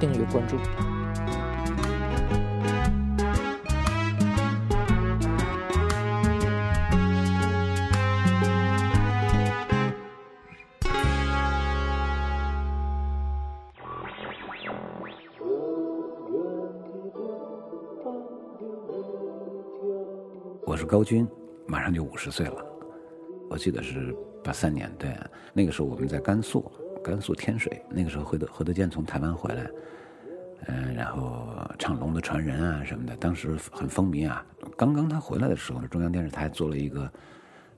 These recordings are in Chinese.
订阅关注。我是高军，马上就五十岁了。我记得是八三年，对，那个时候我们在甘肃，甘肃天水。那个时候何德何德健从台湾回来，嗯，然后唱《龙的传人》啊什么的，当时很风靡啊。刚刚他回来的时候，中央电视台做了一个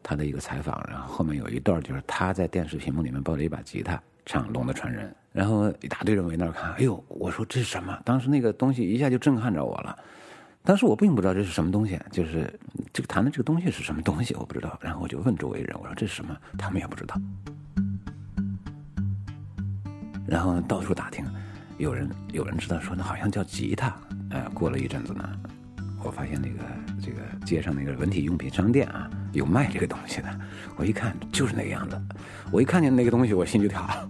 他的一个采访，然后后面有一段就是他在电视屏幕里面抱着一把吉他唱《龙的传人》，然后一大堆人围那儿看，哎呦，我说这是什么？当时那个东西一下就震撼着我了。当时我并不知道这是什么东西，就是这个弹的这个东西是什么东西，我不知道。然后我就问周围人，我说这是什么？他们也不知道。然后到处打听，有人有人知道说那好像叫吉他。哎，过了一阵子呢，我发现那个这个街上那个文体用品商店啊，有卖这个东西的。我一看就是那个样子，我一看见那个东西，我心就跳了。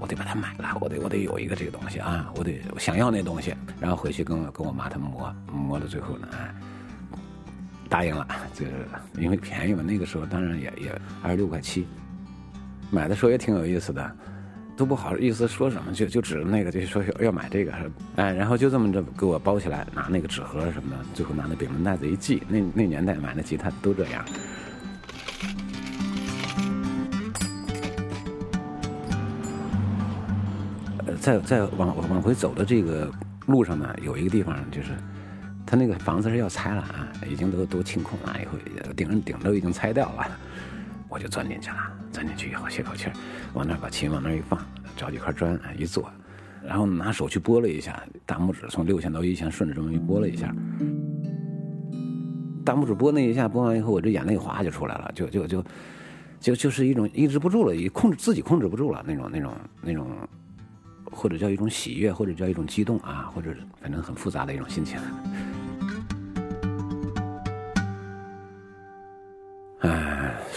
我得把它买了，我得我得有一个这个东西啊，我得想要那东西，然后回去跟我跟我妈他们磨磨到最后呢，答应了，就是因为便宜嘛，那个时候当然也也二十六块七，买的时候也挺有意思的，都不好意思说什么，就就指着那个就说要要买这个，哎，然后就这么着给我包起来，拿那个纸盒什么的，最后拿那扁担袋子一系，那那年代买的吉他都这样。在在往往回走的这个路上呢，有一个地方就是，他那个房子是要拆了啊，已经都都清空了，以后顶顶都已经拆掉了，我就钻进去了。钻进去以后歇口气儿，往那儿把琴往那儿一放，找几块砖一坐，然后拿手去拨了一下，大拇指从六弦到一弦顺着这么一拨了一下，大拇指拨那一下，拨完以后我这眼泪哗就出来了，就就就就就是一种抑制不住了，一控制自己控制不住了那种那种那种。或者叫一种喜悦，或者叫一种激动啊，或者反正很复杂的一种心情。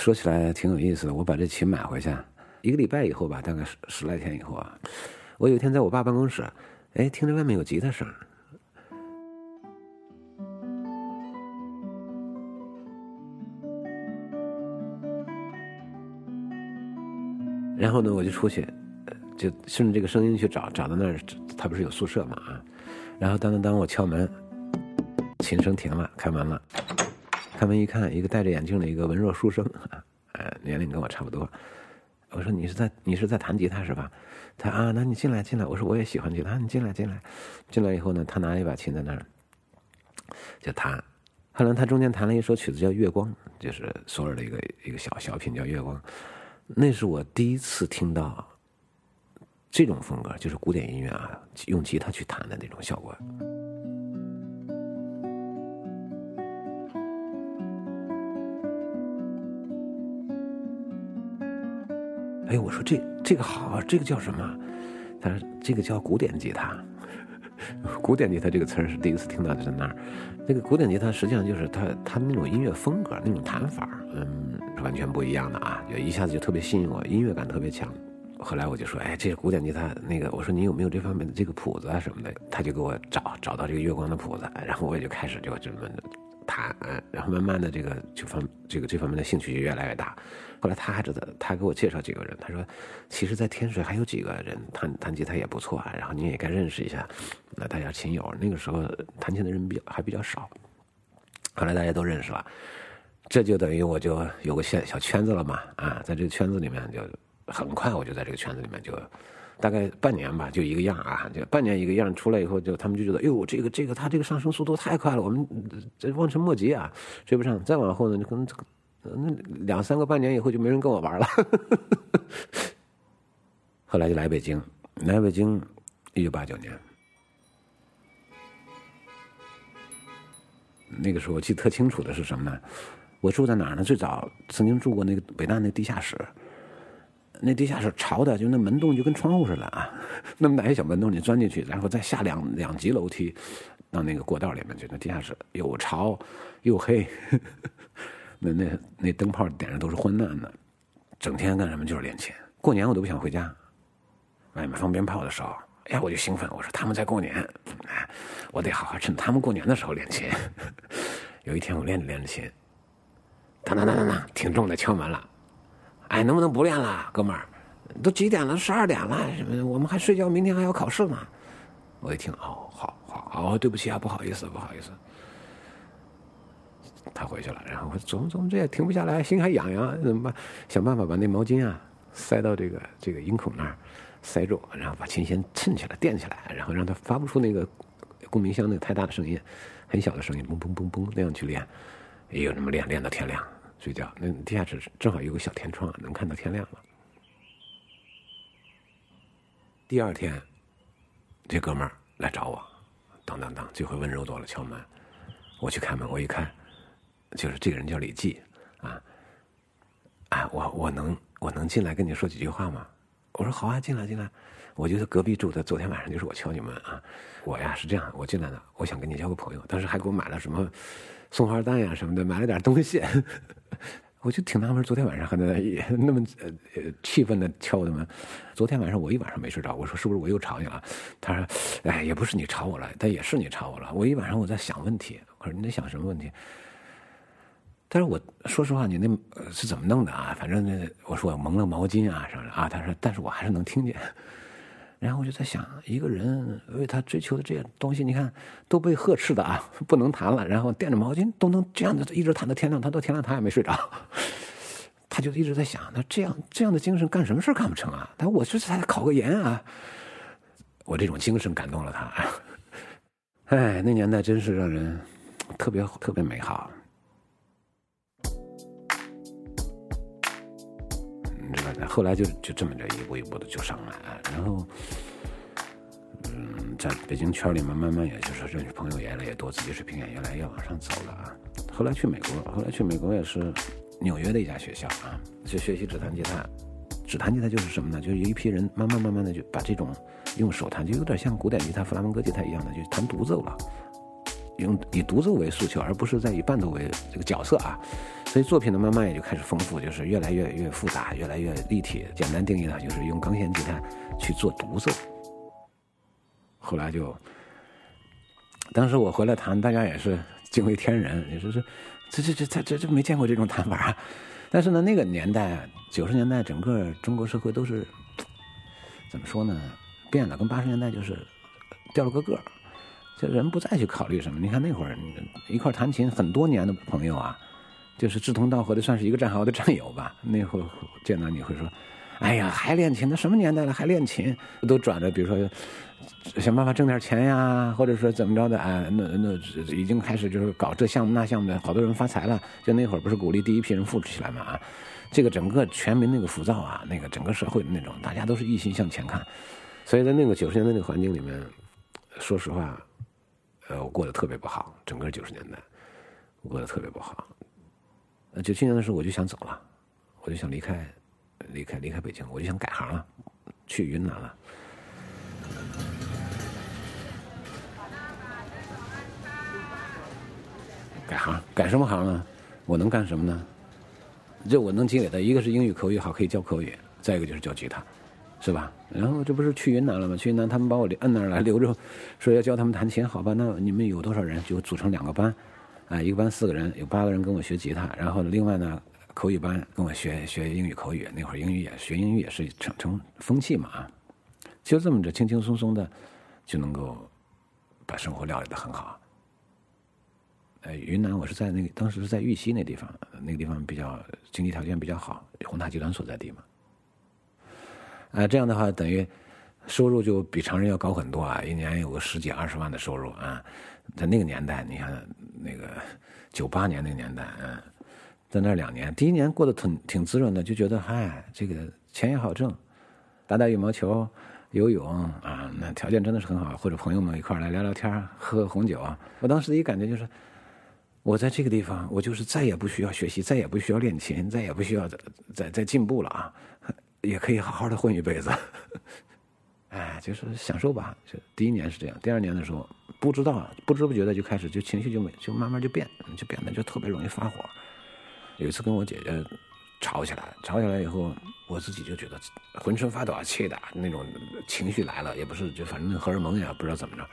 说起来挺有意思的。我把这琴买回去，一个礼拜以后吧，大概十十来天以后啊，我有一天在我爸办公室，哎，听着外面有吉他声，然后呢，我就出去。就顺着这个声音去找，找到那儿，他不是有宿舍嘛啊？然后当当当，我敲门，琴声停了，开门了，开门一看，一个戴着眼镜的一个文弱书生，呃，年龄跟我差不多。我说你是在你是在弹吉他是吧？他啊，那你进来进来。我说我也喜欢吉他，你进来进来。进来以后呢，他拿了一把琴在那儿就弹。后来他中间弹了一首曲子叫《月光》，就是索尔的一个一个小小品叫《月光》，那是我第一次听到。这种风格就是古典音乐啊，用吉他去弹的那种效果。哎，我说这这个好，这个叫什么？他说这个叫古典吉他。古典吉他这个词儿是第一次听到的，在那儿。那个古典吉他实际上就是他他那种音乐风格、那种弹法，嗯，是完全不一样的啊，就一下子就特别吸引我，音乐感特别强。后来我就说，哎，这是古典吉他，那个我说你有没有这方面的这个谱子啊什么的？他就给我找找到这个月光的谱子，然后我也就开始就这么弹，然后慢慢的这个就方这个这方面的兴趣就越来越大。后来他还知道，他给我介绍几个人，他说，其实，在天水还有几个人弹弹吉他也不错啊，然后你也该认识一下，那大家琴友。那个时候弹琴的人比较还比较少，后来大家都认识了，这就等于我就有个小小圈子了嘛，啊，在这个圈子里面就。很快我就在这个圈子里面就，大概半年吧，就一个样啊，就半年一个样。出来以后，就他们就觉得，哎呦，这个这个它这个上升速度太快了，我们这望尘莫及啊，追不上。再往后呢，就可能这个那两三个半年以后，就没人跟我玩了。后来就来北京，来北京，一九八九年，那个时候我记得特清楚的是什么呢？我住在哪儿呢？最早曾经住过那个北大那地下室，那地下室潮的，就那门洞就跟窗户似的啊，那么大一小门洞，你钻进去，然后再下两两级楼梯到那个过道里面去。那地下室又潮又黑，那那那灯泡点着都是昏暗的，整天干什么就是练琴。过年我都不想回家，外面放鞭炮的时候，哎呀我就兴奋，我说他们在过年，哎，我得好好趁他们过年的时候练琴。有一天我练着练着琴。当当当当当，挺重的敲门了，哎，能不能不练了，哥们儿？都几点了？十二点了，什么？我们还睡觉，明天还要考试呢。我一听，哦，好好哦，对不起啊，不好意思，不好意思。他回去了，然后我怎么怎么这也停不下来，心还痒痒，怎么办？想办法把那毛巾啊塞到这个这个音孔那儿，塞住，然后把琴弦撑起来，垫起来，然后让它发不出那个共鸣箱那个太大的声音，很小的声音，嘣嘣嘣嘣那样去练。也有那么练练到天亮睡觉，那地下室正好有个小天窗，能看到天亮了。第二天，这哥们儿来找我，当当当，这回温柔多了，敲门。我去开门，我一看，就是这个人叫李记，啊，啊，我我能我能进来跟你说几句话吗？我说好啊，进来进来。我就在隔壁住的，昨天晚上就是我敲你门啊。我呀是这样，我进来的，我想跟你交个朋友，当时还给我买了什么。送花蛋呀什么的，买了点东西，我就挺纳闷，昨天晚上还在那么呃呃气愤的敲我的门。昨天晚上我一晚上没睡着，我说是不是我又吵你了？他说，哎，也不是你吵我了，但也是你吵我了。我一晚上我在想问题，我说你在想什么问题？他说我说实话，你那是怎么弄的啊？反正那我说我蒙了毛巾啊什么的啊。他说，但是我还是能听见。然后我就在想，一个人为他追求的这些东西，你看都被呵斥的啊，不能谈了。然后垫着毛巾都能这样子一直谈到天亮，他到天亮他也没睡着。他就一直在想，那这样这样的精神干什么事干不成啊？他说我这才考个研啊，我这种精神感动了他。哎，那年代真是让人特别特别美好。后来就就这么着一步一步的就上来，然后，嗯，在北京圈里面慢慢也就是认识朋友越来越多，自己水平也越来越往上走了啊。后来去美国，后来去美国也是纽约的一家学校啊，去学习指弹吉他。指弹吉他就是什么呢？就是有一批人慢慢慢慢的就把这种用手弹，就有点像古典吉他、弗拉门戈吉他一样的，就弹独奏了，用以独奏为诉求，而不是在以伴奏为这个角色啊。所以作品呢，慢慢也就开始丰富，就是越来越越复杂，越来越立体。简单定义呢，就是用钢弦吉他去做独奏。后来就，当时我回来弹，大家也是惊为天人，也是这这这这这这没见过这种弹法。但是呢，那个年代，九十年代，整个中国社会都是怎么说呢？变了，跟八十年代就是掉了个个儿。这人不再去考虑什么。你看那会儿一块弹琴很多年的朋友啊。就是志同道合的，算是一个战壕的战友吧。那会见到你会说：“哎呀，还练琴？那什么年代了还练琴？都转着，比如说想办法挣点钱呀，或者说怎么着的？哎，那那已经开始就是搞这项目那项目的，好多人发财了。就那会儿不是鼓励第一批人富起来嘛？啊，这个整个全民那个浮躁啊，那个整个社会的那种，大家都是一心向前看。所以在那个九十年代那个环境里面，说实话，呃，我过得特别不好。整个九十年代，我过得特别不好。”呃，九七年的时候我就想走了，我就想离开，离开离开北京，我就想改行了，去云南了。改行，改什么行呢？我能干什么呢？这我能积累的一个是英语口语好，可以教口语；再一个就是教吉他，是吧？然后这不是去云南了吗？去云南他们把我摁那儿来留着，说要教他们弹琴，好吧？那你们有多少人？就组成两个班。啊，一个班四个人，有八个人跟我学吉他，然后另外呢，口语班跟我学学英语口语。那会儿英语也学英语也是成成风气嘛啊，就这么着轻轻松松的就能够把生活料理的很好。呃，云南我是在那个当时是在玉溪那地方，那个地方比较经济条件比较好，宏大集团所在地嘛。啊，这样的话等于收入就比常人要高很多啊，一年有个十几二十万的收入啊。在那个年代，你看那个九八年那个年代，嗯，在那两年，第一年过得挺挺滋润的，就觉得嗨，这个钱也好挣，打打羽毛球、游泳啊，那条件真的是很好。或者朋友们一块来聊聊天，喝喝红酒。我当时的一感觉就是，我在这个地方，我就是再也不需要学习，再也不需要练琴，再也不需要再再再进步了啊，也可以好好的混一辈子。哎，就是享受吧。就第一年是这样，第二年的时候不知道，不知不觉的就开始就情绪就没就慢慢就变，就变得就特别容易发火。有一次跟我姐姐吵起来，吵起来以后，我自己就觉得浑身发抖，气的那种情绪来了，也不是就反正荷尔蒙也不知道怎么着。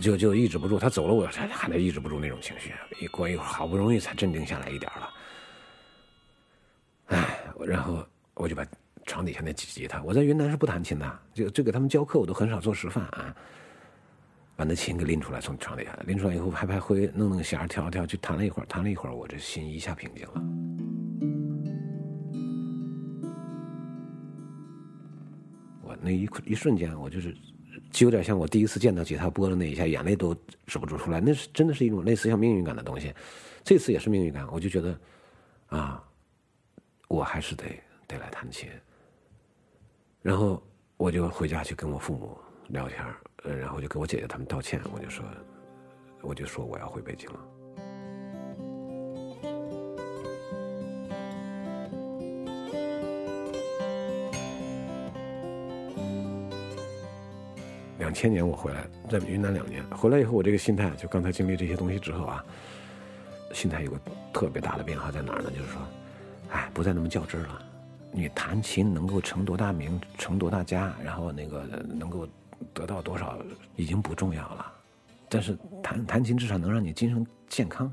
就就抑制不住，他走了，我还还得抑制不住那种情绪。一过一会儿，好不容易才镇定下来一点了。哎，然后我就把床底下那几吉他，我在云南是不弹琴的，就就给他们教课，我都很少做示范啊。把那琴给拎出来，从床底下拎出来以后，拍拍灰，弄弄弦，调调，就弹了一会儿，弹了一会儿，我这心一下平静了。我那一一瞬间，我就是。就有点像我第一次见到吉他拨的那一下，眼泪都止不住出来。那是真的是一种类似像命运感的东西。这次也是命运感，我就觉得，啊，我还是得得来弹琴。然后我就回家去跟我父母聊天，呃，然后就跟我姐姐他们道歉。我就说，我就说我要回北京了。两千年我回来，在云南两年，回来以后我这个心态，就刚才经历这些东西之后啊，心态有个特别大的变化在哪儿呢？就是说，哎，不再那么较真了。你弹琴能够成多大名，成多大家，然后那个能够得到多少，已经不重要了。但是弹弹琴至少能让你精神健康。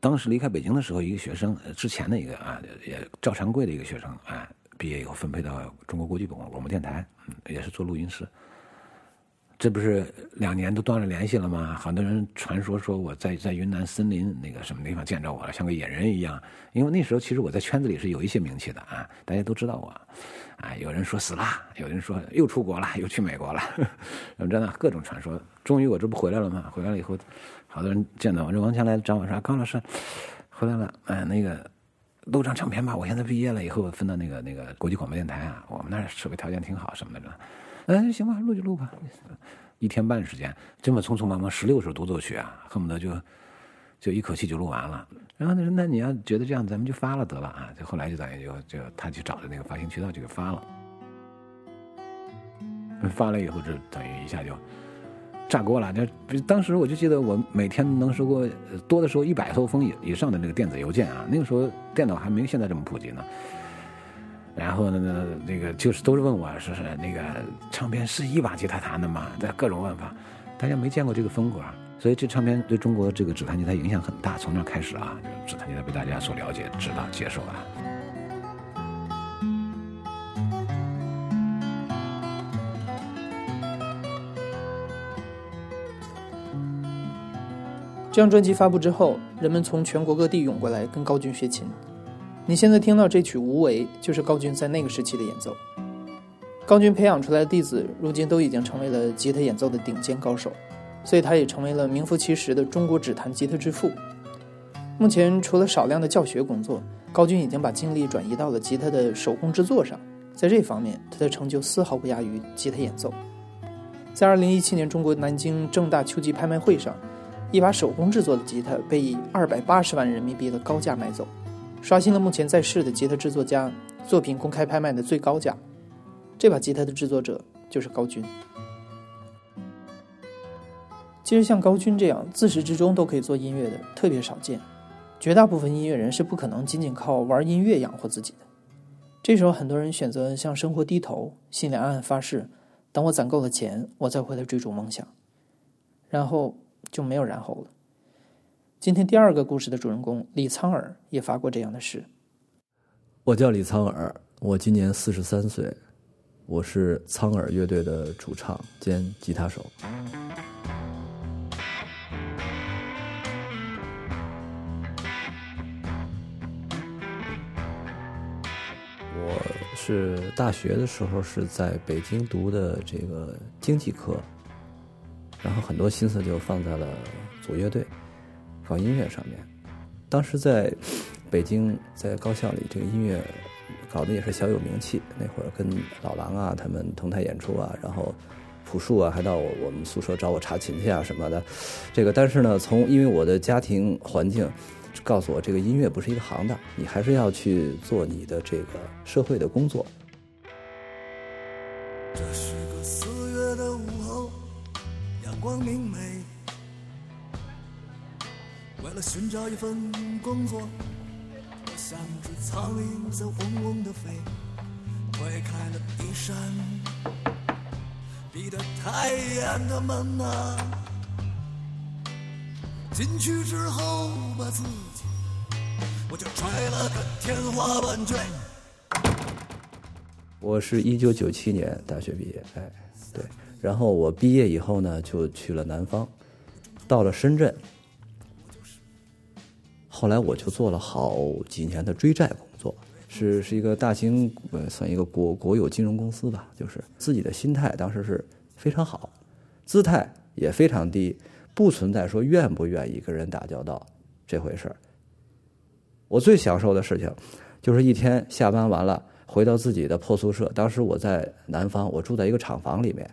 当时离开北京的时候，一个学生，之前的一个啊，也赵长贵的一个学生，哎。毕业以后分配到中国国际广广播电台，嗯，也是做录音师。这不是两年都断了联系了吗？好多人传说说我在在云南森林那个什么地方见着我了，像个野人一样。因为那时候其实我在圈子里是有一些名气的啊，大家都知道我。啊，有人说死了，有人说又出国了，又去美国了，真的各种传说。终于我这不回来了吗？回来了以后，好多人见到我，这王强来找我说：“高老师回来了。”哎，那个。录张唱片吧！我现在毕业了以后分到那个那个国际广播电台啊，我们那儿设备条件挺好什么的。嗯，行吧，录就录吧。一天半时间，这么匆匆忙忙，十六首独奏曲啊，恨不得就就一口气就录完了。然后他说：“那你要觉得这样，咱们就发了得了啊！”就后来就等于就就他去找的那个发行渠道就给发了。发了以后，就等于一下就。炸锅了！就当时我就记得，我每天能收过多的时候一百多封以以上的那个电子邮件啊。那个时候电脑还没现在这么普及呢。然后呢，那个就是都是问我说是那个唱片是一把吉他弹的吗？在各种问法，大家没见过这个风格，所以这唱片对中国这个指弹吉他影响很大。从那开始啊，指弹吉他被大家所了解、知道、接受啊。这张专辑发布之后，人们从全国各地涌过来跟高军学琴。你现在听到这曲《无为》，就是高军在那个时期的演奏。高军培养出来的弟子，如今都已经成为了吉他演奏的顶尖高手，所以他也成为了名副其实的中国指弹吉他之父。目前，除了少量的教学工作，高军已经把精力转移到了吉他的手工制作上。在这方面，他的成就丝毫不亚于吉他演奏。在2017年中国南京正大秋季拍卖会上。一把手工制作的吉他被以二百八十万人民币的高价买走，刷新了目前在世的吉他制作家作品公开拍卖的最高价。这把吉他的制作者就是高军。其实像高军这样自始至终都可以做音乐的特别少见，绝大部分音乐人是不可能仅仅靠玩音乐养活自己的。这时候很多人选择向生活低头，心里暗暗发誓：等我攒够了钱，我再回来追逐梦想。然后。就没有然后了。今天第二个故事的主人公李苍耳也发过这样的誓。我叫李苍耳，我今年四十三岁，我是苍耳乐队的主唱兼吉他手。我是大学的时候是在北京读的这个经济科。然后很多心思就放在了组乐队、搞音乐上面。当时在北京，在高校里，这个音乐搞得也是小有名气。那会儿跟老狼啊他们同台演出啊，然后朴树啊，还到我我们宿舍找我查琴去啊什么的。这个但是呢，从因为我的家庭环境告诉我，这个音乐不是一个行当，你还是要去做你的这个社会的工作。寻找一份工作，我像只苍蝇在嗡嗡的飞，推开了一扇闭得太严的门啊。进去之后把自己，我就踹了个天花板坠。我是一九九七年大学毕业，哎，对，然后我毕业以后呢，就去了南方，到了深圳，后来我就做了好几年的追债工作，是是一个大型呃，算一个国国有金融公司吧，就是自己的心态当时是非常好，姿态也非常低，不存在说愿不愿意跟人打交道这回事儿。我最享受的事情，就是一天下班完了。回到自己的破宿舍，当时我在南方，我住在一个厂房里面，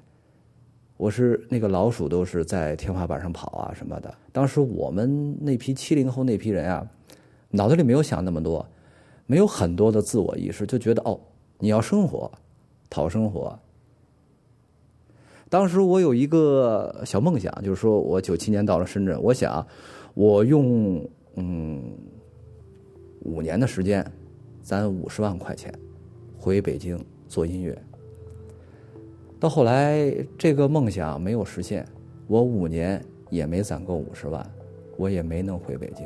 我是那个老鼠都是在天花板上跑啊什么的。当时我们那批七零后那批人啊，脑子里没有想那么多，没有很多的自我意识，就觉得哦，你要生活，讨生活。当时我有一个小梦想，就是说我九七年到了深圳，我想我用嗯五年的时间，攒五十万块钱。回北京做音乐，到后来这个梦想没有实现，我五年也没攒够五十万，我也没能回北京。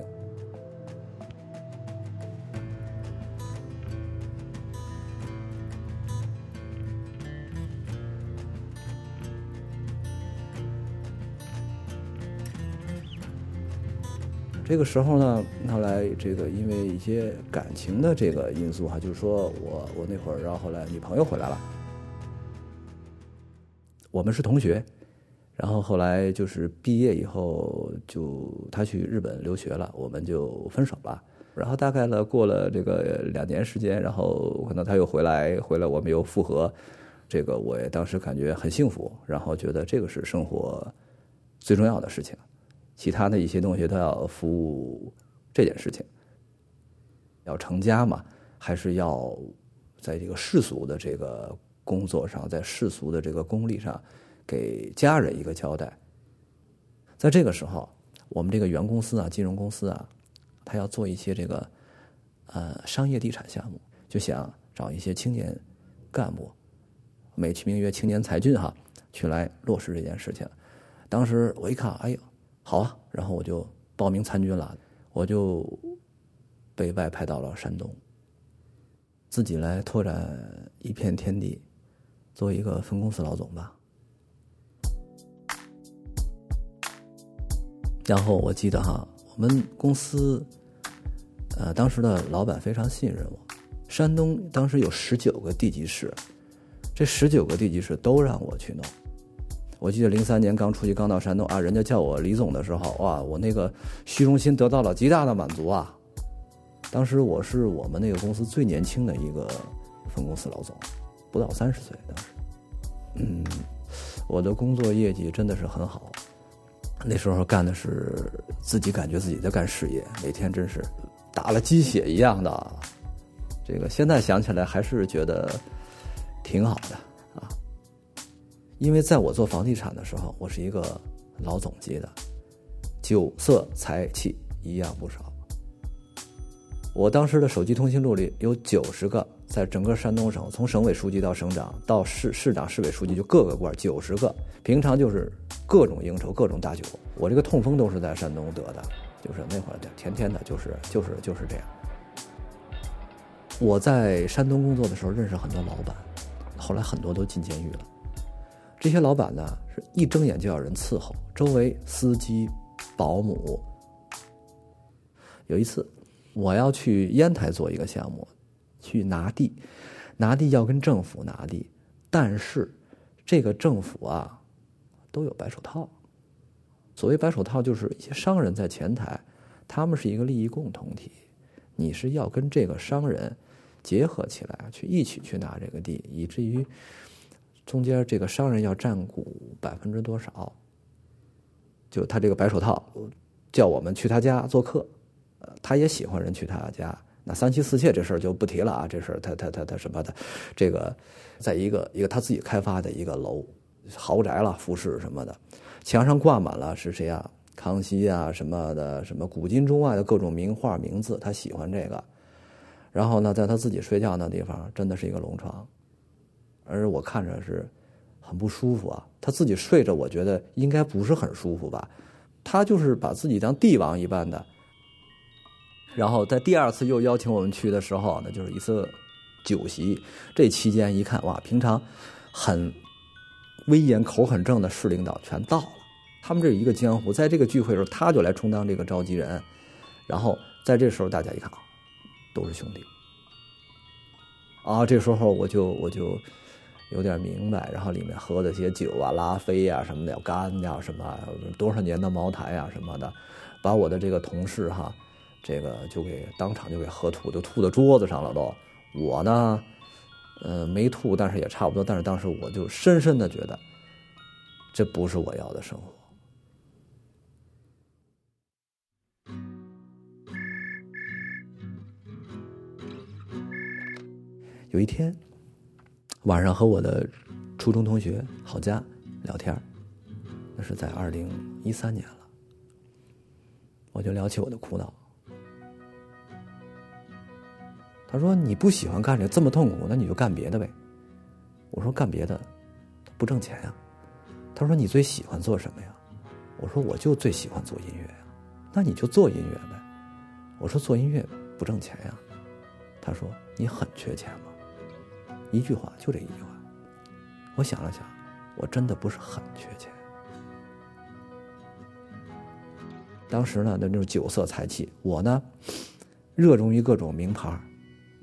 这个时候呢，后来这个因为一些感情的这个因素哈，就是说我我那会儿，然后后来女朋友回来了，我们是同学，然后后来就是毕业以后就他去日本留学了，我们就分手了。然后大概呢过了这个两年时间，然后可能他又回来，回来我们又复合，这个我也当时感觉很幸福，然后觉得这个是生活最重要的事情。其他的一些东西都要服务这件事情，要成家嘛，还是要在这个世俗的这个工作上，在世俗的这个功利上，给家人一个交代。在这个时候，我们这个原公司啊，金融公司啊，他要做一些这个呃商业地产项目，就想找一些青年干部，美其名曰青年才俊哈，去来落实这件事情。当时我一看，哎呦！好啊，然后我就报名参军了，我就被外派到了山东，自己来拓展一片天地，做一个分公司老总吧。然后我记得哈，我们公司，呃，当时的老板非常信任我。山东当时有十九个地级市，这十九个地级市都让我去弄。我记得零三年刚出去，刚到山东啊，人家叫我李总的时候，哇，我那个虚荣心得到了极大的满足啊！当时我是我们那个公司最年轻的一个分公司老总，不到三十岁。当时，嗯，我的工作业绩真的是很好。那时候干的是自己感觉自己在干事业，每天真是打了鸡血一样的。这个现在想起来还是觉得挺好的啊。因为在我做房地产的时候，我是一个老总级的，酒色财气一样不少。我当时的手机通讯录里有九十个，在整个山东省，从省委书记到省长到市市长、市委书记，就各个官九十个。平常就是各种应酬、各种大酒。我这个痛风都是在山东得的，就是那会儿天天的，就是就是就是这样。我在山东工作的时候认识很多老板，后来很多都进监狱了。这些老板呢，是一睁眼就要人伺候，周围司机、保姆。有一次，我要去烟台做一个项目，去拿地，拿地要跟政府拿地，但是这个政府啊，都有白手套。所谓白手套，就是一些商人在前台，他们是一个利益共同体，你是要跟这个商人结合起来，去一起去拿这个地，以至于。中间这个商人要占股百分之多少？就他这个白手套叫我们去他家做客，呃，他也喜欢人去他家。那三妻四妾这事儿就不提了啊，这事儿他他他他什么的，这个在一个一个他自己开发的一个楼豪宅了，复式什么的，墙上挂满了是谁啊？康熙啊什么的，什么古今中外的各种名画名字，他喜欢这个。然后呢，在他自己睡觉那地方，真的是一个龙床，而我看着是很不舒服啊。他自己睡着，我觉得应该不是很舒服吧。他就是把自己当帝王一般的。然后在第二次又邀请我们去的时候，那就是一次酒席。这期间一看，哇，平常很威严、口很正的市领导全到了。他们这一个江湖，在这个聚会的时候，他就来充当这个召集人。然后在这时候，大家一看啊，都是兄弟。啊，这时候我就我就有点明白。然后里面喝的些酒啊，拉菲呀什么的，干呀什么，多少年的茅台呀什么的，把我的这个同事哈。这个就给当场就给喝吐，就吐到桌子上了都。我呢，呃，没吐，但是也差不多。但是当时我就深深的觉得，这不是我要的生活。有一天晚上和我的初中同学郝佳聊天，那是在二零一三年了，我就聊起我的苦恼。他说：“你不喜欢干这这么痛苦，那你就干别的呗。”我说：“干别的，不挣钱呀。”他说：“你最喜欢做什么呀？”我说：“我就最喜欢做音乐呀。”那你就做音乐呗。我说：“做音乐不挣钱呀。”他说：“你很缺钱吗？”一句话，就这一句话。我想了想，我真的不是很缺钱。当时呢，那就是酒色财气，我呢，热衷于各种名牌。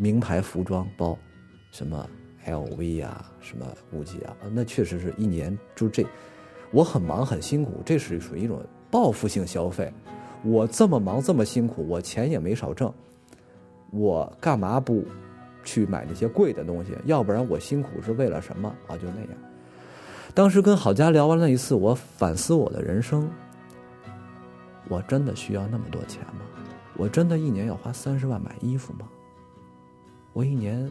名牌服装包，什么 LV 啊，什么 GUCCI 啊，那确实是一年就这。我很忙很辛苦，这是属于一种报复性消费。我这么忙这么辛苦，我钱也没少挣，我干嘛不去买那些贵的东西？要不然我辛苦是为了什么啊？就那样。当时跟郝佳聊完那一次，我反思我的人生：我真的需要那么多钱吗？我真的一年要花三十万买衣服吗？我一年，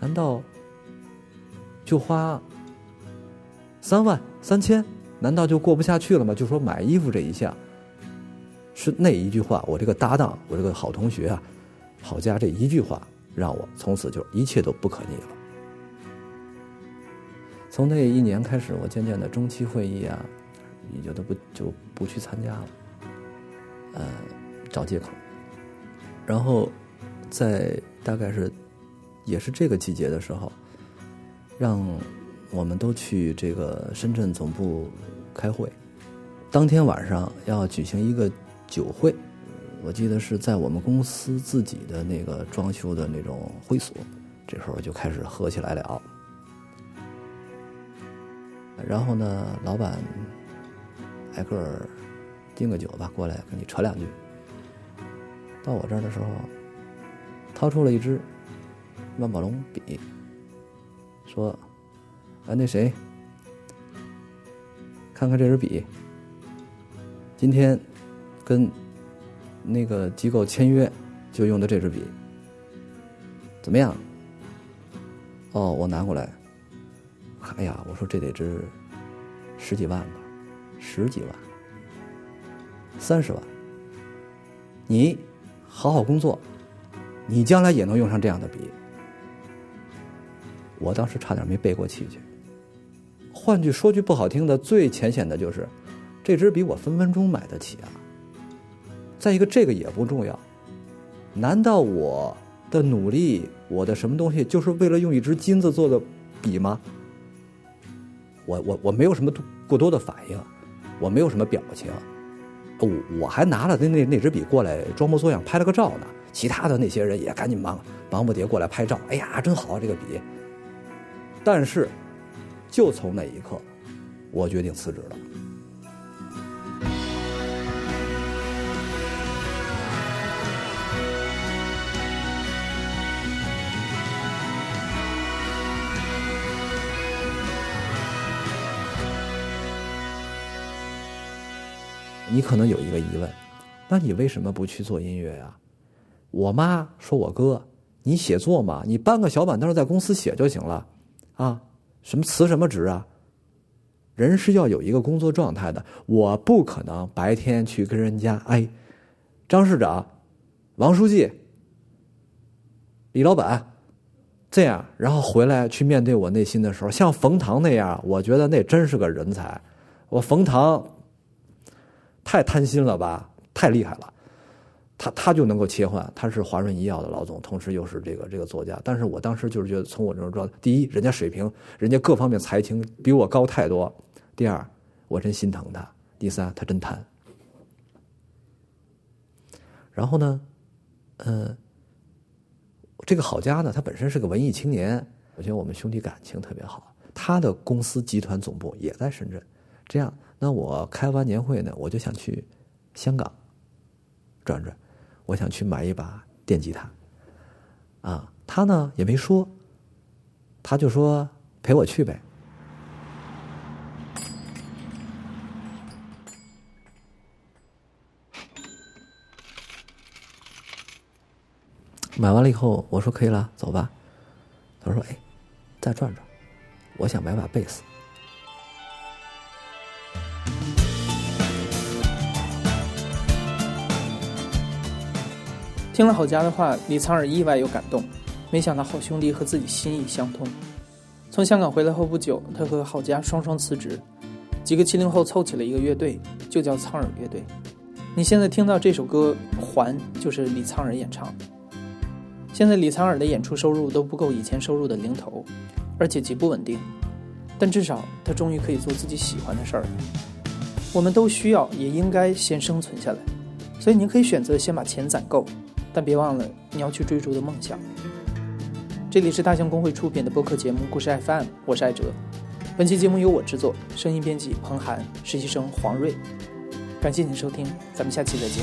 难道就花三万三千？难道就过不下去了吗？就说买衣服这一项，是那一句话，我这个搭档，我这个好同学啊，郝佳这一句话，让我从此就一切都不可逆了。从那一年开始，我渐渐的中期会议啊，也就都不就不去参加了，呃，找借口，然后在。大概是，也是这个季节的时候，让我们都去这个深圳总部开会。当天晚上要举行一个酒会，我记得是在我们公司自己的那个装修的那种会所。这时候就开始喝起来了。然后呢，老板挨个订个酒吧过来跟你扯两句。到我这儿的时候。掏出了一支万宝龙笔，说：“啊，那谁，看看这支笔，今天跟那个机构签约就用的这支笔，怎么样？”哦，我拿过来，哎呀，我说这得值十几万吧，十几万，三十万，你好好工作。你将来也能用上这样的笔，我当时差点没背过气去。换句说句不好听的，最浅显的就是，这支笔我分分钟买得起啊。再一个，这个也不重要，难道我的努力，我的什么东西，就是为了用一支金子做的笔吗？我我我没有什么过多的反应，我没有什么表情，我我还拿了那那那支笔过来装模作样拍了个照呢。其他的那些人也赶紧忙忙不迭过来拍照，哎呀，真好啊这个笔。但是就从那一刻，我决定辞职了。你可能有一个疑问，那你为什么不去做音乐呀？我妈说我哥，你写作嘛，你搬个小板凳在公司写就行了，啊，什么辞什么职啊？人是要有一个工作状态的，我不可能白天去跟人家哎，张市长、王书记、李老板这样，然后回来去面对我内心的时候，像冯唐那样，我觉得那真是个人才。我冯唐太贪心了吧，太厉害了。他他就能够切换，他是华润医药的老总，同时又是这个这个作家。但是我当时就是觉得，从我这儿知道，第一，人家水平，人家各方面才情比我高太多；第二，我真心疼他；第三，他真贪。然后呢，嗯，这个郝佳呢，他本身是个文艺青年，我觉得我们兄弟感情特别好。他的公司集团总部也在深圳，这样，那我开完年会呢，我就想去香港转转。我想去买一把电吉他，啊，他呢也没说，他就说陪我去呗。买完了以后，我说可以了，走吧。他说：“哎，再转转，我想买把贝斯。”听了郝佳的话，李沧耳意外又感动，没想到好兄弟和自己心意相通。从香港回来后不久，他和郝佳双双辞职，几个七零后凑起了一个乐队，就叫沧耳乐队。你现在听到这首歌《还》，就是李沧耳演唱。现在李沧耳的演出收入都不够以前收入的零头，而且极不稳定，但至少他终于可以做自己喜欢的事儿了。我们都需要，也应该先生存下来，所以您可以选择先把钱攒够。但别忘了，你要去追逐的梦想。这里是大象公会出品的播客节目《故事 FM》，我是艾哲。本期节目由我制作，声音编辑彭涵，实习生黄瑞。感谢您收听，咱们下期再见。